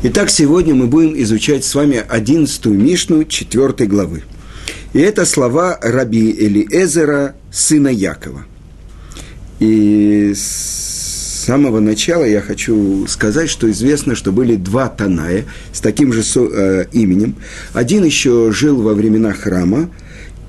Итак, сегодня мы будем изучать с вами одиннадцатую Мишну четвертой главы. И это слова раби Элиэзера, сына Якова. И с самого начала я хочу сказать, что известно, что были два Таная с таким же э, именем. Один еще жил во времена храма,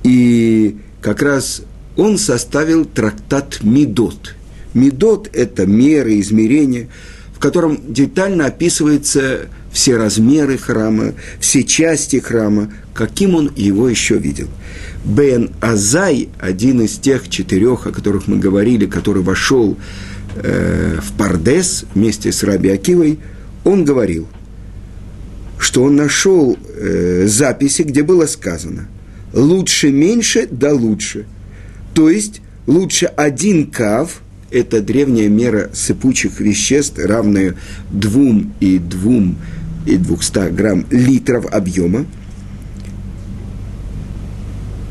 и как раз он составил трактат Медот. Медот – это меры, измерения – в котором детально описываются все размеры храма, все части храма, каким он его еще видел. Бен Азай, один из тех четырех, о которых мы говорили, который вошел э, в Пардес вместе с Раби Акивой, он говорил, что он нашел э, записи, где было сказано «лучше меньше, да лучше». То есть лучше один кав – это древняя мера сыпучих веществ, равная двум и двум и 200 грамм литров объема.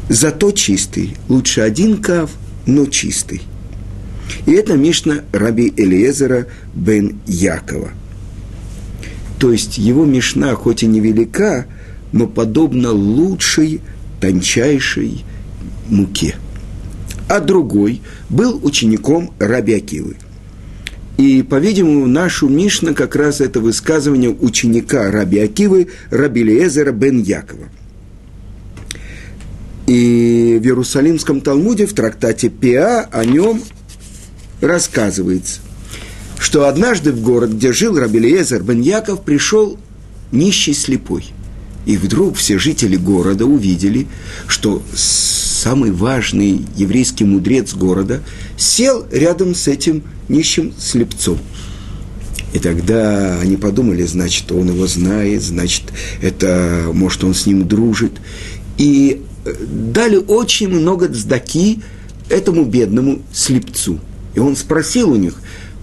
Зато чистый. Лучше один кав, но чистый. И это Мишна Раби Элиезера бен Якова. То есть его Мишна хоть и невелика, но подобна лучшей, тончайшей муке – а другой был учеником Раби Акивы. И, по-видимому, нашу Мишна как раз это высказывание ученика Раби Акивы, Раби бен Якова. И в Иерусалимском Талмуде, в трактате Пиа, о нем рассказывается, что однажды в город, где жил Раби Лезер бен Яков, пришел нищий слепой. И вдруг все жители города увидели, что самый важный еврейский мудрец города, сел рядом с этим нищим слепцом. И тогда они подумали, значит, он его знает, значит, это, может, он с ним дружит. И э, дали очень много цдаки этому бедному слепцу. И он спросил у них,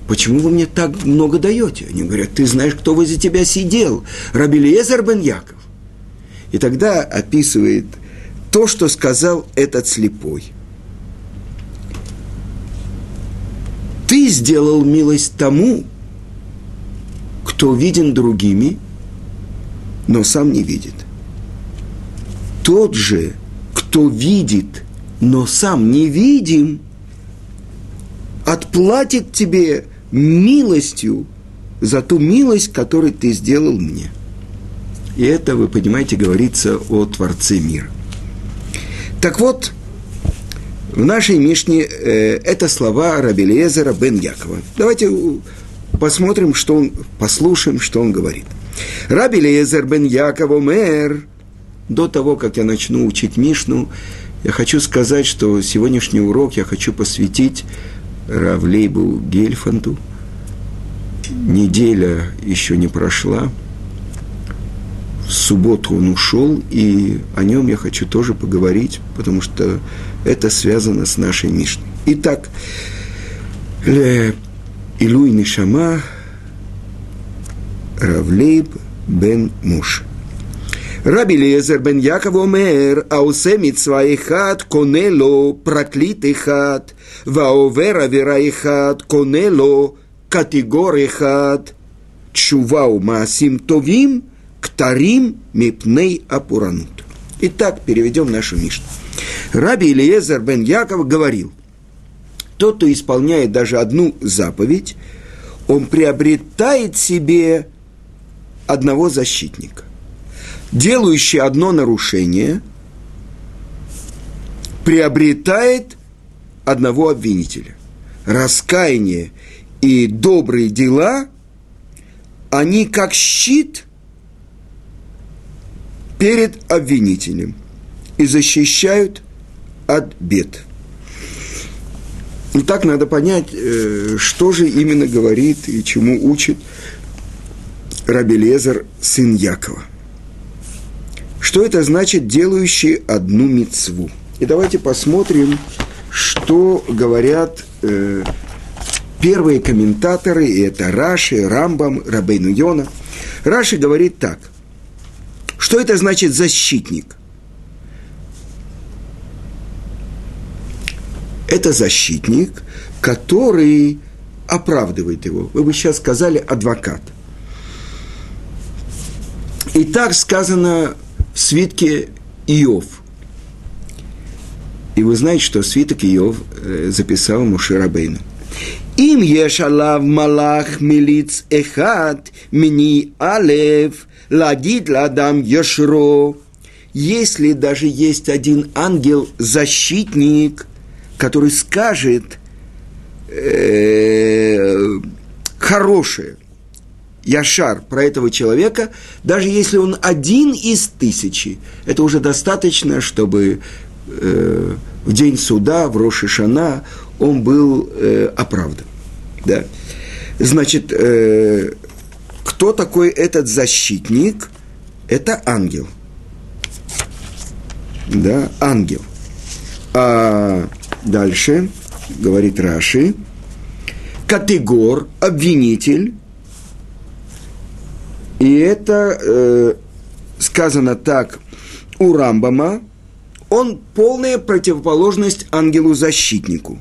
почему вы мне так много даете? Они говорят, ты знаешь, кто возле тебя сидел? Рабелиезер бен Яков. И тогда описывает – то, что сказал этот слепой. Ты сделал милость тому, кто виден другими, но сам не видит. Тот же, кто видит, но сам не видим, отплатит тебе милостью за ту милость, которую ты сделал мне. И это, вы понимаете, говорится о Творце мира. Так вот, в нашей Мишне э, это слова Рабелезера бен Якова. Давайте посмотрим, что он, послушаем, что он говорит. Рабелезер бен Яков мэр. До того, как я начну учить Мишну, я хочу сказать, что сегодняшний урок я хочу посвятить Равлейбу Гельфанду. Неделя еще не прошла – субботу он ушел, и о нем я хочу тоже поговорить, потому что это связано с нашей Мишной. Итак, э, Ле Илуй Нишама Равлейб бен Муш. Раби Лезер бен Яков омер, аусе митцва хат конело проклит ихат, ваовера вера ихат, конело категор ихат, чува ума симтовим – Тарим Мипней Апуранут. Итак, переведем нашу Мишну. Раби Илиезер бен Яков говорил, тот, кто исполняет даже одну заповедь, он приобретает себе одного защитника. Делающий одно нарушение приобретает одного обвинителя. Раскаяние и добрые дела, они как щит перед обвинителем и защищают от бед. И так надо понять, э, что же именно говорит и чему учит Рабелезер, сын Якова. Что это значит делающий одну мецву? И давайте посмотрим, что говорят э, первые комментаторы, и это Раши, Рамбам, Рабейну Йона. Раши говорит так – что это значит защитник? Это защитник, который оправдывает его. Вы бы сейчас сказали адвокат. И так сказано в свитке Иов. И вы знаете, что свиток Иов э, записал Муширабейну. Им ешалав малах милиц эхат мини алев лагид ладам ешро. Если даже есть один ангел-защитник, который скажет э, хорошее, Яшар про этого человека, даже если он один из тысячи, это уже достаточно, чтобы э, в день суда, в Рошишана, он был э, оправдан. Да? Значит, э, кто такой этот защитник? Это ангел. Да, ангел. А дальше говорит Раши, категор, обвинитель, и это э, сказано так у Рамбама, он полная противоположность ангелу-защитнику.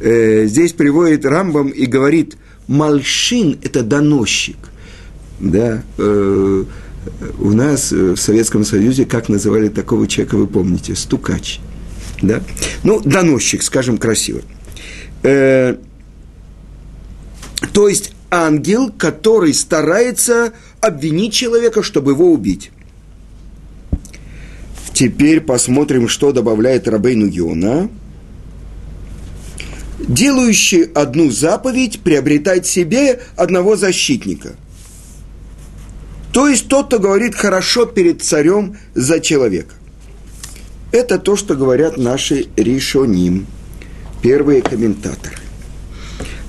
Э, здесь приводит Рамбам и говорит, Мальшин – это доносчик. Да, э, у нас в Советском Союзе, как называли такого человека, вы помните, стукач. Да? Ну, доносчик, скажем красиво. Э, то есть ангел, который старается обвинить человека, чтобы его убить. Теперь посмотрим, что добавляет Рабейну Йона. Делающий одну заповедь приобретает себе одного защитника. То есть тот, кто говорит хорошо перед царем за человека. Это то, что говорят наши решоним, первые комментаторы.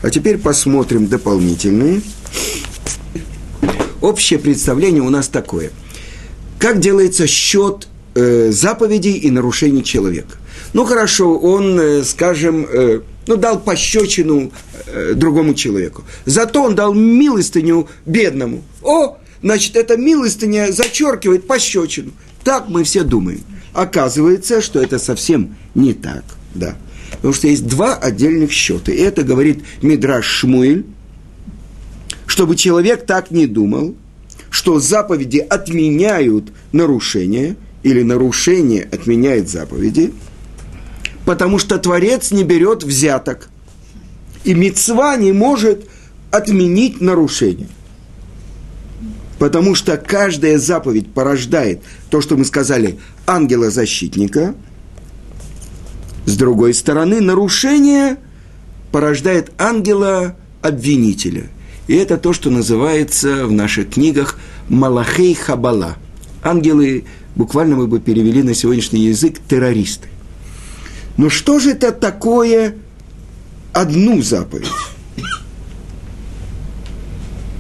А теперь посмотрим дополнительные. Общее представление у нас такое. Как делается счет э, заповедей и нарушений человека? Ну хорошо, он, э, скажем, э, ну, дал пощечину э, другому человеку. Зато он дал милостыню бедному. О, значит, эта милостыня зачеркивает пощечину. Так мы все думаем. Оказывается, что это совсем не так. Да. Потому что есть два отдельных счета. И это говорит Мидраш Шмуэль, чтобы человек так не думал, что заповеди отменяют нарушения, или нарушение отменяет заповеди, потому что Творец не берет взяток. И мецва не может отменить нарушение. Потому что каждая заповедь порождает то, что мы сказали, ангела-защитника – с другой стороны, нарушение порождает ангела-обвинителя. И это то, что называется в наших книгах Малахей Хабала. Ангелы, буквально мы бы перевели на сегодняшний язык, террористы. Но что же это такое одну заповедь?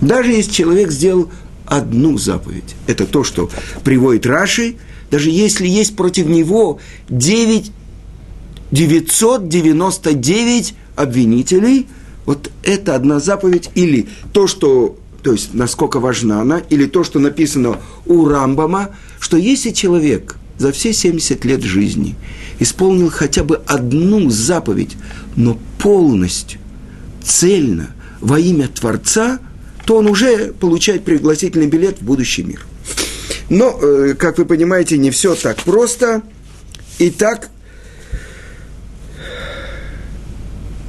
Даже если человек сделал одну заповедь, это то, что приводит Раши, даже если есть против него девять 999 обвинителей, вот это одна заповедь, или то, что, то есть, насколько важна она, или то, что написано у Рамбама, что если человек за все 70 лет жизни исполнил хотя бы одну заповедь, но полностью, цельно, во имя Творца, то он уже получает пригласительный билет в будущий мир. Но, э, как вы понимаете, не все так просто. Итак,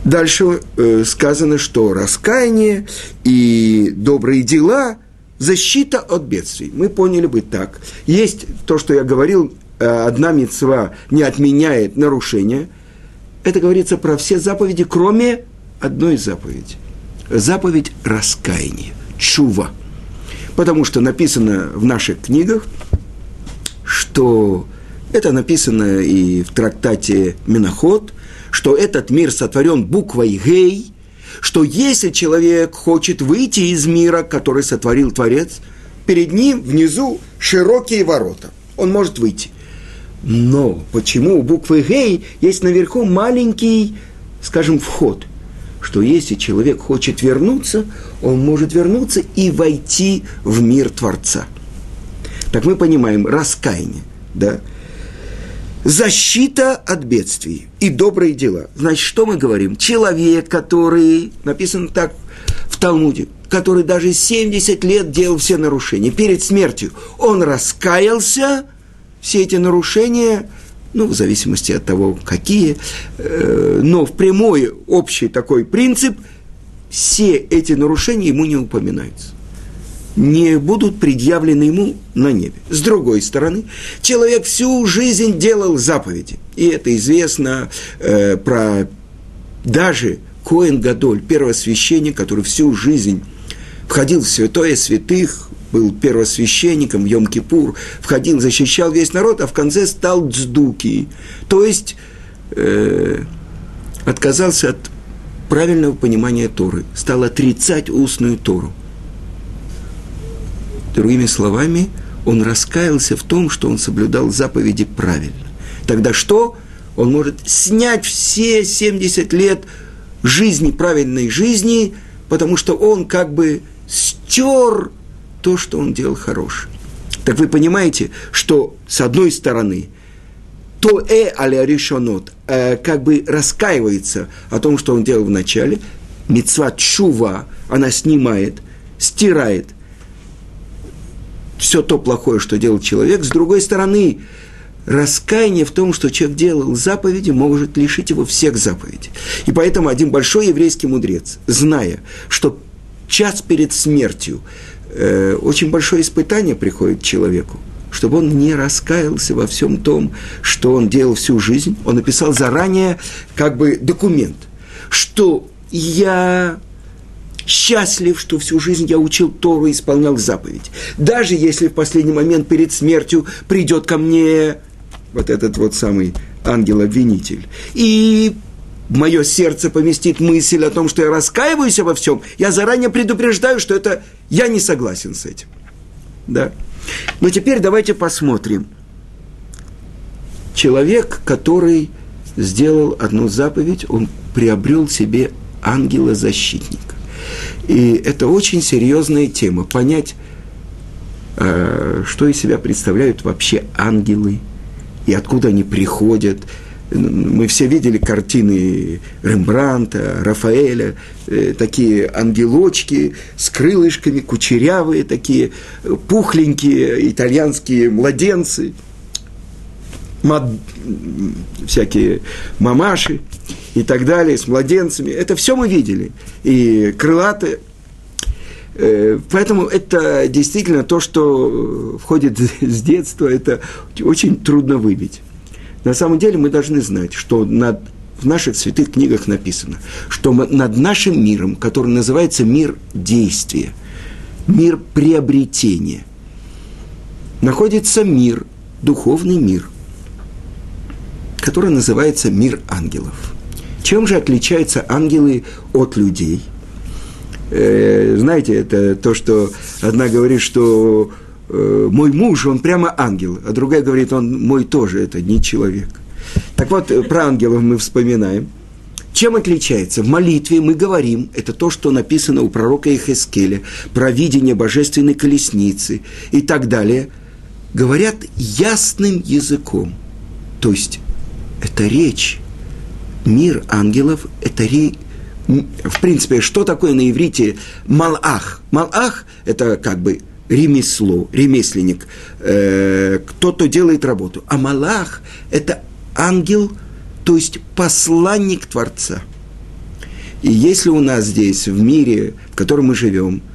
Дальше э, сказано, что раскаяние и добрые дела – защита от бедствий. Мы поняли бы так. Есть то, что я говорил, одна мецва не отменяет нарушения. Это говорится про все заповеди, кроме одной заповеди. Заповедь раскаяния, чува. Потому что написано в наших книгах, что это написано и в трактате Миноход – что этот мир сотворен буквой «гей», что если человек хочет выйти из мира, который сотворил Творец, перед ним внизу широкие ворота. Он может выйти. Но почему у буквы «гей» есть наверху маленький, скажем, вход? Что если человек хочет вернуться, он может вернуться и войти в мир Творца. Так мы понимаем раскаяние, да? защита от бедствий и добрые дела. Значит, что мы говорим? Человек, который, написано так в Талмуде, который даже 70 лет делал все нарушения. Перед смертью он раскаялся, все эти нарушения, ну, в зависимости от того, какие, э, но в прямой общий такой принцип, все эти нарушения ему не упоминаются не будут предъявлены ему на небе. С другой стороны, человек всю жизнь делал заповеди. И это известно э, про даже Коэн Гадоль, первосвященник, который всю жизнь входил в святое святых, был первосвященником в Йом-Кипур, входил, защищал весь народ, а в конце стал дздуки. То есть э, отказался от правильного понимания Торы, стал отрицать устную Тору. Другими словами, он раскаялся в том, что он соблюдал заповеди правильно. Тогда что? Он может снять все 70 лет жизни, правильной жизни, потому что он как бы стер то, что он делал хорошее. Так вы понимаете, что с одной стороны, то э аля решонот, э, как бы раскаивается о том, что он делал в начале, мецва чува, она снимает, стирает – все то плохое, что делал человек. С другой стороны, раскаяние в том, что человек делал заповеди, может лишить его всех заповедей. И поэтому один большой еврейский мудрец, зная, что час перед смертью э, очень большое испытание приходит человеку, чтобы он не раскаялся во всем том, что он делал всю жизнь, он написал заранее как бы документ, что я счастлив, что всю жизнь я учил Тору и исполнял заповедь. Даже если в последний момент перед смертью придет ко мне вот этот вот самый ангел-обвинитель, и мое сердце поместит мысль о том, что я раскаиваюсь во всем, я заранее предупреждаю, что это я не согласен с этим. Да? Но теперь давайте посмотрим. Человек, который сделал одну заповедь, он приобрел себе ангела-защитника. И это очень серьезная тема. Понять, э, что из себя представляют вообще ангелы и откуда они приходят. Мы все видели картины Рембранта, Рафаэля, э, такие ангелочки с крылышками, кучерявые такие, пухленькие итальянские младенцы, мад... всякие мамаши и так далее, с младенцами. Это все мы видели. И крылатые. Э, поэтому это действительно то, что входит с детства, это очень трудно выбить. На самом деле мы должны знать, что над, в наших святых книгах написано, что над нашим миром, который называется мир действия, мир приобретения, находится мир, духовный мир, который называется мир ангелов – чем же отличаются ангелы от людей? Э, знаете, это то, что одна говорит, что мой муж, он прямо ангел, а другая говорит, он мой тоже, это не человек. Так вот, про ангелов мы вспоминаем. Чем отличается? В молитве мы говорим, это то, что написано у пророка Ихескеля, про видение божественной колесницы и так далее. Говорят ясным языком. То есть, это речь мир ангелов – это ре... в принципе, что такое на иврите малах? Малах – это как бы ремесло, ремесленник, э, кто-то делает работу. А малах – это ангел, то есть посланник Творца. И если у нас здесь, в мире, в котором мы живем –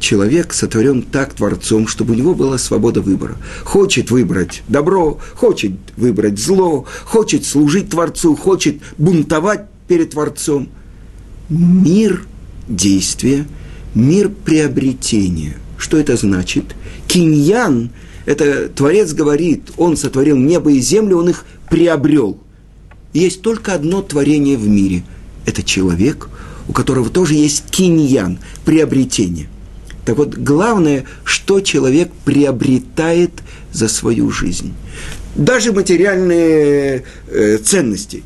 человек сотворен так Творцом, чтобы у него была свобода выбора. Хочет выбрать добро, хочет выбрать зло, хочет служить Творцу, хочет бунтовать перед Творцом. Мир действия, мир приобретения. Что это значит? Киньян, это Творец говорит, он сотворил небо и землю, он их приобрел. Есть только одно творение в мире. Это человек, у которого тоже есть киньян, приобретение – так вот, главное, что человек приобретает за свою жизнь. Даже материальные э, ценности.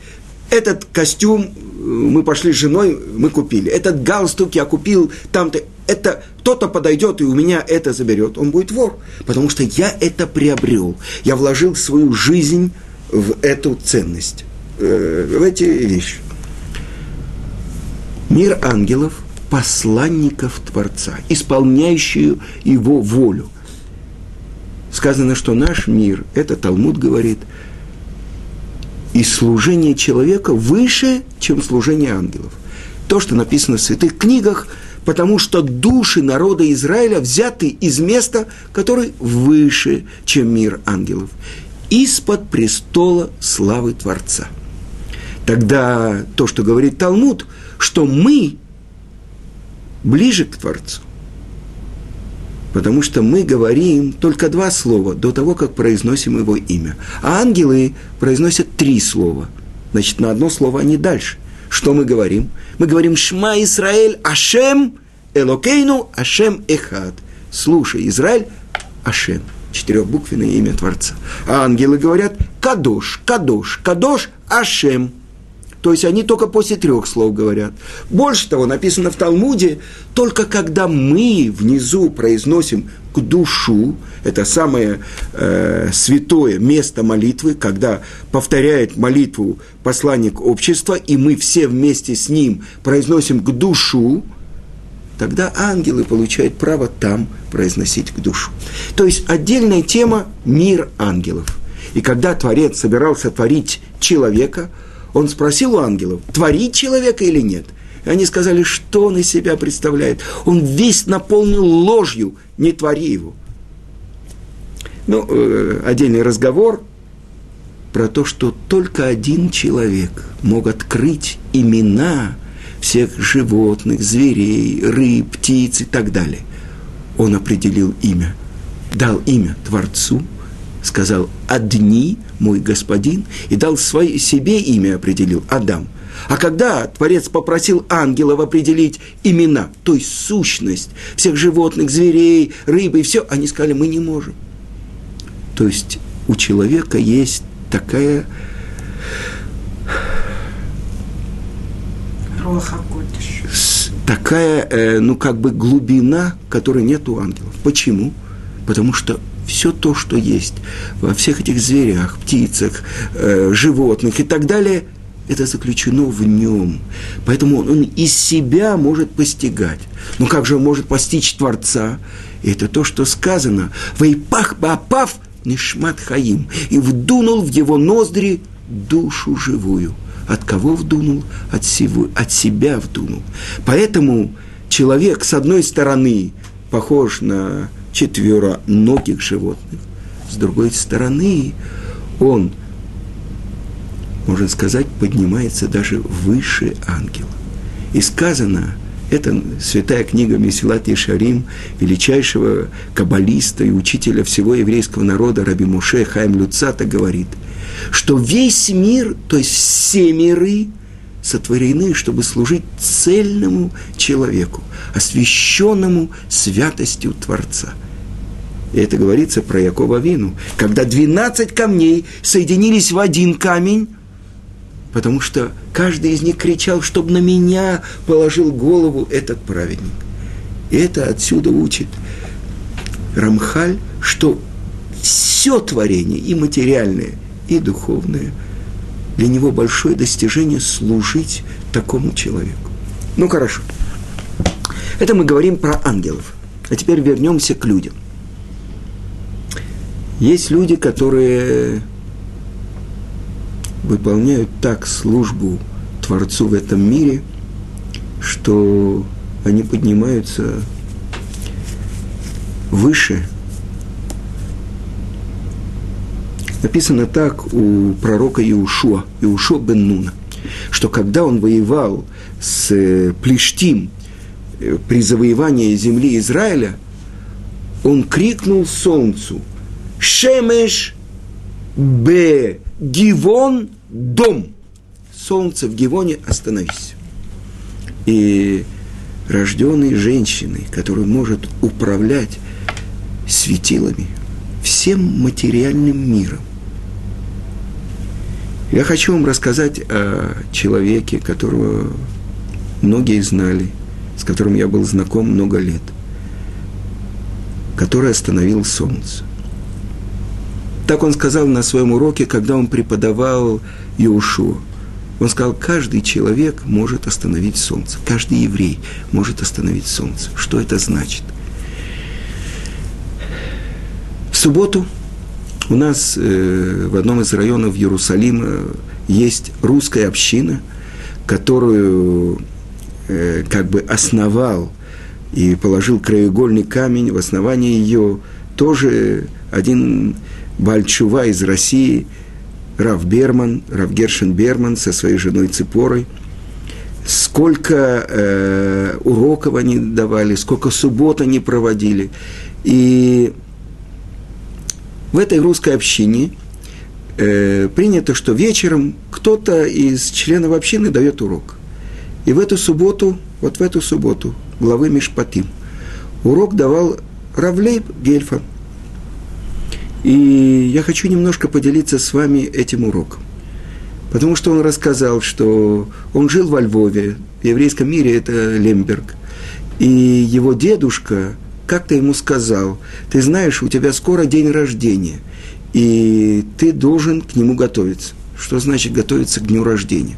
Этот костюм э, мы пошли с женой, мы купили. Этот галстук я купил там-то. Это кто-то подойдет и у меня это заберет. Он будет вор. Потому что я это приобрел. Я вложил свою жизнь в эту ценность, э, в эти вещи. Мир ангелов посланников Творца, исполняющие его волю. Сказано, что наш мир, это Талмуд говорит, и служение человека выше, чем служение ангелов. То, что написано в святых книгах, потому что души народа Израиля взяты из места, которое выше, чем мир ангелов, из-под престола славы Творца. Тогда то, что говорит Талмуд, что мы ближе к Творцу. Потому что мы говорим только два слова до того, как произносим его имя. А ангелы произносят три слова. Значит, на одно слово они дальше. Что мы говорим? Мы говорим «Шма Исраэль Ашем Элокейну Ашем Эхад». Слушай, Израиль Ашем. Четырехбуквенное имя Творца. А ангелы говорят «Кадош, Кадош, Кадош Ашем». То есть они только после трех слов говорят. Больше того, написано в Талмуде, только когда мы внизу произносим к душу, это самое э, святое место молитвы, когда повторяет молитву посланник общества, и мы все вместе с ним произносим к душу, тогда ангелы получают право там произносить к душу. То есть отдельная тема – мир ангелов. И когда Творец собирался творить человека – он спросил у ангелов, творить человека или нет. И они сказали, что он из себя представляет. Он весь наполнен ложью, не твори его. Ну, э, отдельный разговор про то, что только один человек мог открыть имена всех животных, зверей, рыб, птиц и так далее. Он определил имя, дал имя Творцу – сказал «Одни, мой господин», и дал свое, себе имя определил Адам. А когда Творец попросил ангелов определить имена, то есть сущность всех животных, зверей, рыбы и все, они сказали, мы не можем. То есть у человека есть такая такая, э, ну, как бы глубина, которой нет у ангелов. Почему? Потому что все то, что есть во всех этих зверях, птицах, э, животных и так далее, это заключено в нем. Поэтому он, из себя может постигать. Но как же он может постичь Творца? И это то, что сказано. «Вейпах баапав нишмат хаим» и вдунул в его ноздри душу живую. От кого вдунул? От, сего, от себя вдунул. Поэтому человек, с одной стороны, похож на четвероногих животных. С другой стороны, он, можно сказать, поднимается даже выше ангела. И сказано, это святая книга Месилат Ешарим, величайшего каббалиста и учителя всего еврейского народа Раби Муше Хайм Люцата говорит, что весь мир, то есть все миры, сотворены, чтобы служить цельному человеку, освященному святостью Творца – и это говорится про Якова Вину. Когда 12 камней соединились в один камень, потому что каждый из них кричал, чтобы на меня положил голову этот праведник. И это отсюда учит Рамхаль, что все творение, и материальное, и духовное, для него большое достижение служить такому человеку. Ну хорошо. Это мы говорим про ангелов. А теперь вернемся к людям. Есть люди, которые выполняют так службу Творцу в этом мире, что они поднимаются выше. Написано так у пророка Иушуа, Иушуа бен Нуна, что когда он воевал с Плештим э, при завоевании земли Израиля, он крикнул солнцу – Шемеш Б. Гивон дом. Солнце в Гивоне остановись. И рожденной женщиной, которая может управлять светилами, всем материальным миром. Я хочу вам рассказать о человеке, которого многие знали, с которым я был знаком много лет, который остановил солнце. Так он сказал на своем уроке, когда он преподавал Иушу. Он сказал, каждый человек может остановить солнце, каждый еврей может остановить солнце. Что это значит? В субботу у нас э, в одном из районов Иерусалима есть русская община, которую э, как бы основал и положил краеугольный камень в основании ее тоже один Бальчува из России, Рав Берман, Рав Гершин Берман со своей женой Ципорой. Сколько э, уроков они давали, сколько суббот они проводили. И в этой русской общине э, принято, что вечером кто-то из членов общины дает урок. И в эту субботу, вот в эту субботу, главы Мишпатим, урок давал Равлейб Гельфа. И я хочу немножко поделиться с вами этим уроком. Потому что он рассказал, что он жил во Львове, в еврейском мире это Лемберг. И его дедушка как-то ему сказал, ты знаешь, у тебя скоро день рождения, и ты должен к нему готовиться. Что значит готовиться к дню рождения?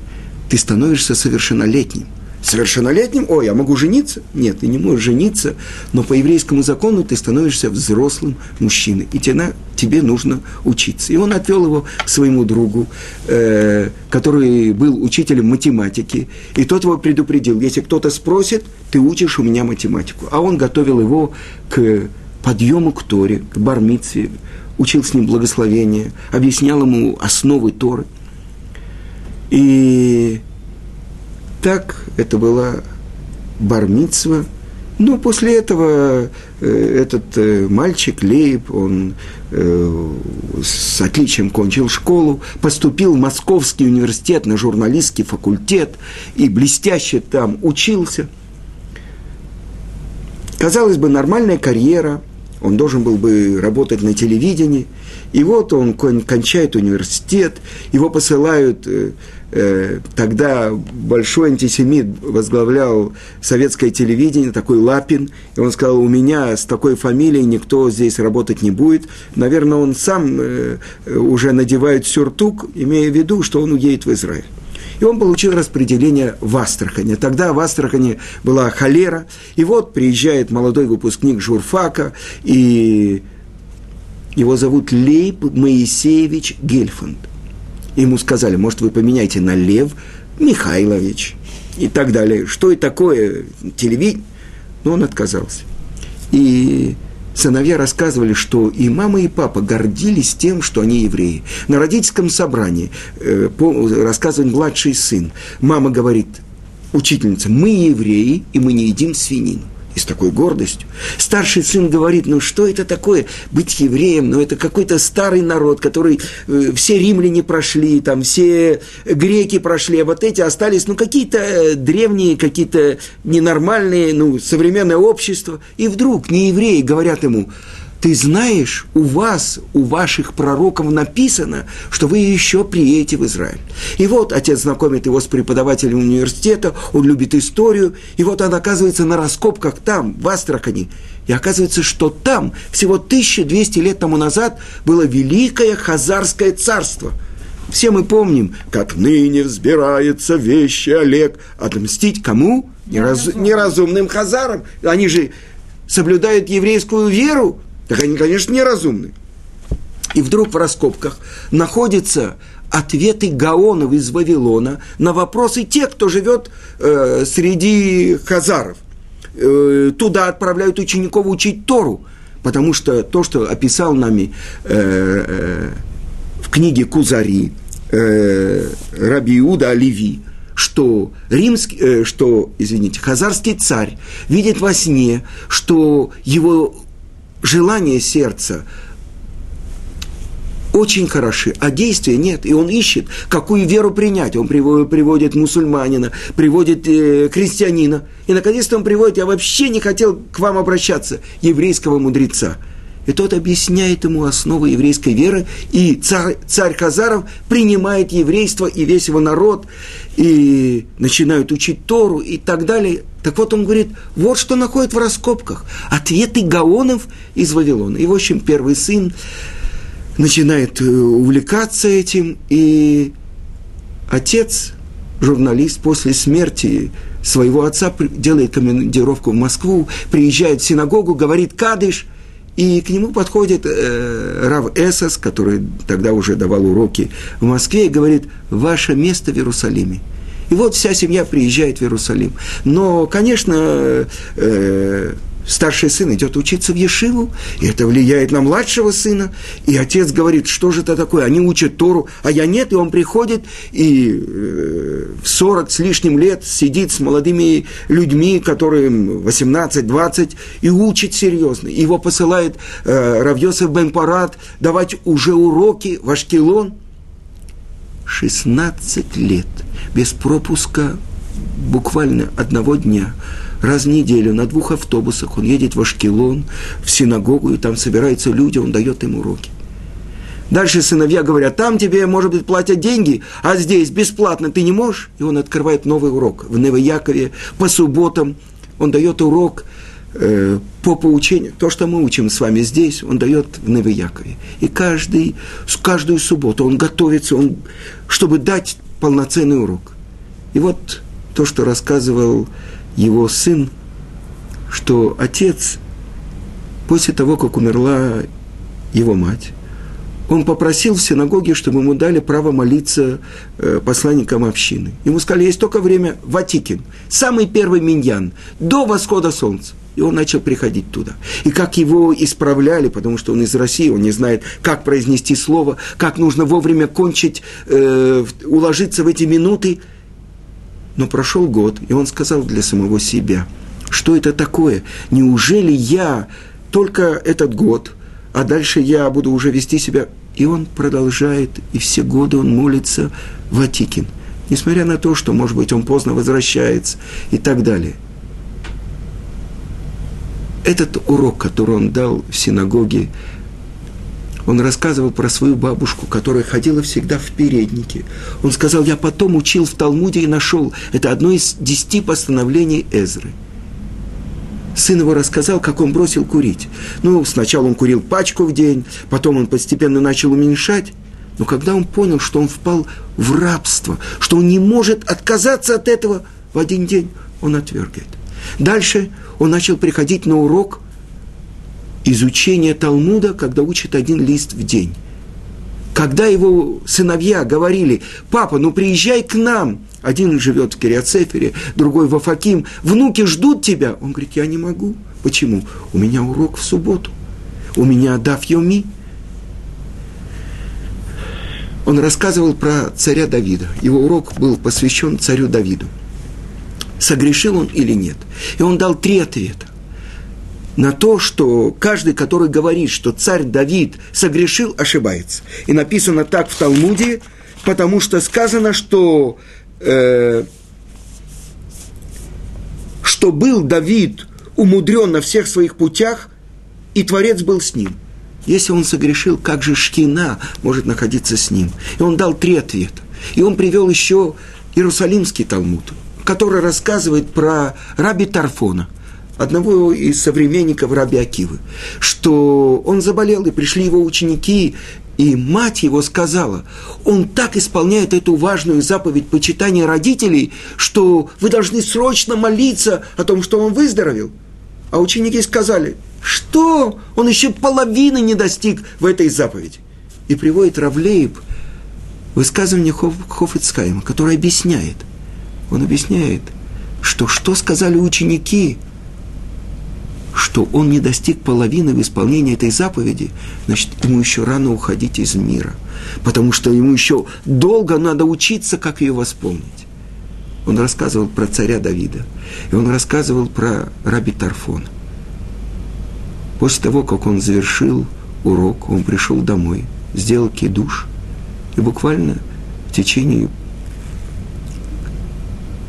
Ты становишься совершеннолетним. Совершеннолетним? О, я могу жениться? Нет, ты не можешь жениться, но по еврейскому закону ты становишься взрослым мужчиной, и тебе, тебе нужно учиться. И он отвел его к своему другу, э, который был учителем математики, и тот его предупредил, если кто-то спросит, ты учишь у меня математику. А он готовил его к подъему к Торе, к бармитве, учил с ним благословение, объяснял ему основы Торы. И так это была бармитсва. Но после этого э, этот э, мальчик Лейб, он э, с отличием кончил школу, поступил в Московский университет на журналистский факультет и блестяще там учился. Казалось бы, нормальная карьера, он должен был бы работать на телевидении, и вот он кончает университет, его посылают тогда большой антисемит возглавлял советское телевидение, такой Лапин, и он сказал, у меня с такой фамилией никто здесь работать не будет. Наверное, он сам э, уже надевает сюртук, имея в виду, что он уедет в Израиль. И он получил распределение в Астрахане. Тогда в Астрахане была холера. И вот приезжает молодой выпускник журфака, и его зовут Лейб Моисеевич Гельфанд – Ему сказали, может, вы поменяете на Лев Михайлович и так далее. Что и такое телевидение? Но он отказался. И сыновья рассказывали, что и мама, и папа гордились тем, что они евреи. На родительском собрании э, рассказывает младший сын. Мама говорит, учительница, мы евреи, и мы не едим свинину и с такой гордостью. Старший сын говорит, ну что это такое, быть евреем, ну это какой-то старый народ, который э, все римляне прошли, там все греки прошли, а вот эти остались, ну какие-то э, древние, какие-то ненормальные, ну современное общество. И вдруг не евреи говорят ему, ты знаешь, у вас, у ваших пророков написано, что вы еще приедете в Израиль. И вот отец знакомит его с преподавателем университета, он любит историю, и вот он оказывается на раскопках там, в Астрахани. И оказывается, что там всего 1200 лет тому назад было великое Хазарское царство. Все мы помним, как ныне взбирается вещи Олег. Отмстить кому? Нераз... Неразумным хазарам. Они же соблюдают еврейскую веру, так они, конечно, неразумны. И вдруг в раскопках находятся ответы Гаонов из Вавилона на вопросы тех, кто живет э, среди хазаров. Э, туда отправляют учеников учить Тору, потому что то, что описал нами э, э, в книге Кузари э, Раби Оливи, что римский, э, что, извините, хазарский царь видит во сне, что его желания сердца очень хороши, а действия нет. И он ищет, какую веру принять. Он приводит, мусульманина, приводит э, крестьянина. И, наконец-то, он приводит, я вообще не хотел к вам обращаться, еврейского мудреца. И тот объясняет ему основы еврейской веры, и царь, царь Хазаров принимает еврейство и весь его народ, и начинают учить Тору и так далее. Так вот он говорит, вот что находит в раскопках. Ответы Гаонов из Вавилона. И, в общем, первый сын начинает э, увлекаться этим, и отец журналист после смерти своего отца делает командировку в Москву, приезжает в синагогу, говорит «Кадыш», и к нему подходит э, Рав Эсос, который тогда уже давал уроки в Москве, и говорит «Ваше место в Иерусалиме». И вот вся семья приезжает в Иерусалим. Но, конечно, э, старший сын идет учиться в Ешиву, и это влияет на младшего сына. И отец говорит, что же это такое? Они учат Тору, а я нет. И он приходит и э, в 40 с лишним лет сидит с молодыми людьми, которым 18-20, и учит серьезно. Его посылает э, Равьосов Бен Парад давать уже уроки в Ашкелон. 16 лет без пропуска буквально одного дня – раз в неделю на двух автобусах он едет в Ашкелон, в синагогу, и там собираются люди, он дает им уроки. Дальше сыновья говорят, там тебе, может быть, платят деньги, а здесь бесплатно ты не можешь. И он открывает новый урок в Новоякове по субботам. Он дает урок э, по поучению. То, что мы учим с вами здесь, он дает в Новоякове. И каждый, каждую субботу он готовится, он, чтобы дать полноценный урок. И вот то, что рассказывал его сын, что отец, после того, как умерла его мать, он попросил в синагоге, чтобы ему дали право молиться э, посланникам общины. Ему сказали, есть только время Ватикин, самый первый миньян, до восхода солнца. И он начал приходить туда. И как его исправляли, потому что он из России, он не знает, как произнести слово, как нужно вовремя кончить, э, уложиться в эти минуты – но прошел год, и он сказал для самого себя, что это такое? Неужели я только этот год, а дальше я буду уже вести себя... И он продолжает, и все годы он молится в Атикин. Несмотря на то, что, может быть, он поздно возвращается и так далее. Этот урок, который он дал в синагоге, он рассказывал про свою бабушку, которая ходила всегда в переднике. Он сказал, я потом учил в Талмуде и нашел. Это одно из десяти постановлений Эзры. Сын его рассказал, как он бросил курить. Ну, сначала он курил пачку в день, потом он постепенно начал уменьшать. Но когда он понял, что он впал в рабство, что он не может отказаться от этого в один день, он отверг это. Дальше он начал приходить на урок – изучение Талмуда, когда учит один лист в день. Когда его сыновья говорили, папа, ну приезжай к нам, один живет в Кириацефере, другой в Афаким, внуки ждут тебя. Он говорит, я не могу. Почему? У меня урок в субботу. У меня дав йоми. Он рассказывал про царя Давида. Его урок был посвящен царю Давиду. Согрешил он или нет? И он дал три ответа на то, что каждый, который говорит, что царь Давид согрешил, ошибается. И написано так в Талмуде, потому что сказано, что, э, что был Давид умудрен на всех своих путях, и Творец был с ним. Если он согрешил, как же Шкина может находиться с ним? И он дал три ответа. И он привел еще Иерусалимский Талмуд, который рассказывает про раби Тарфона – одного из современников Раби Акивы, что он заболел, и пришли его ученики, и мать его сказала, он так исполняет эту важную заповедь почитания родителей, что вы должны срочно молиться о том, что он выздоровел. А ученики сказали, что он еще половины не достиг в этой заповеди. И приводит Равлеев высказывание Хоф, Хофицкайма, которое объясняет. Он объясняет, что что сказали ученики – что он не достиг половины в исполнении этой заповеди, значит, ему еще рано уходить из мира, потому что ему еще долго надо учиться, как ее восполнить. Он рассказывал про царя Давида, и он рассказывал про раби Тарфона. После того, как он завершил урок, он пришел домой, сделал кидуш, и буквально в течение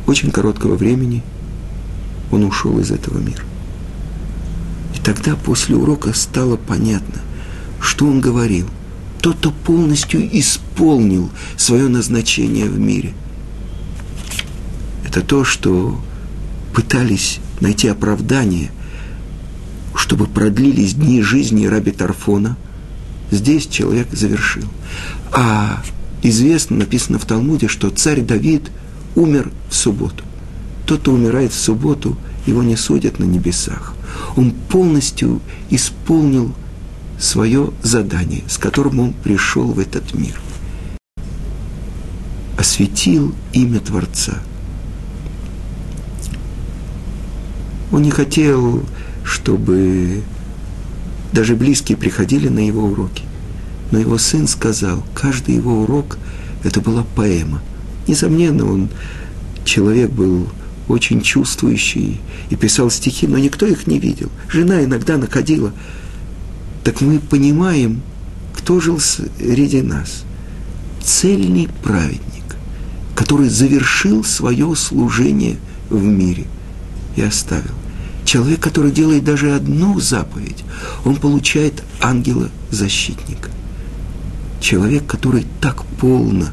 очень короткого времени он ушел из этого мира. И тогда после урока стало понятно, что он говорил. Тот, кто полностью исполнил свое назначение в мире. Это то, что пытались найти оправдание, чтобы продлились дни жизни раби Тарфона. Здесь человек завершил. А известно, написано в Талмуде, что царь Давид умер в субботу. Тот, кто умирает в субботу, его не судят на небесах. Он полностью исполнил свое задание, с которым он пришел в этот мир. Осветил имя Творца. Он не хотел, чтобы даже близкие приходили на его уроки. Но его сын сказал, каждый его урок – это была поэма. Несомненно, он человек был очень чувствующий и писал стихи, но никто их не видел. Жена иногда находила. Так мы понимаем, кто жил среди нас. Цельный праведник, который завершил свое служение в мире и оставил. Человек, который делает даже одну заповедь, он получает ангела-защитника. Человек, который так полно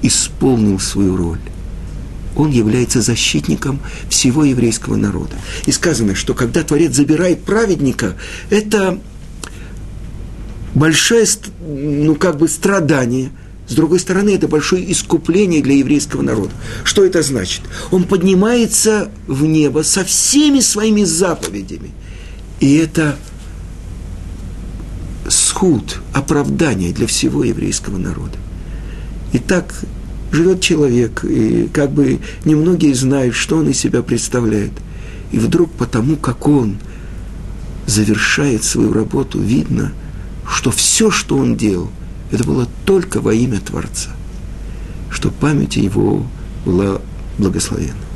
исполнил свою роль, он является защитником всего еврейского народа. И сказано, что когда Творец забирает праведника, это большое, ну как бы страдание – с другой стороны, это большое искупление для еврейского народа. Что это значит? Он поднимается в небо со всеми своими заповедями. И это схуд, оправдание для всего еврейского народа. И так живет человек, и как бы немногие знают, что он из себя представляет. И вдруг потому, как он завершает свою работу, видно, что все, что он делал, это было только во имя Творца, что память его была благословенна.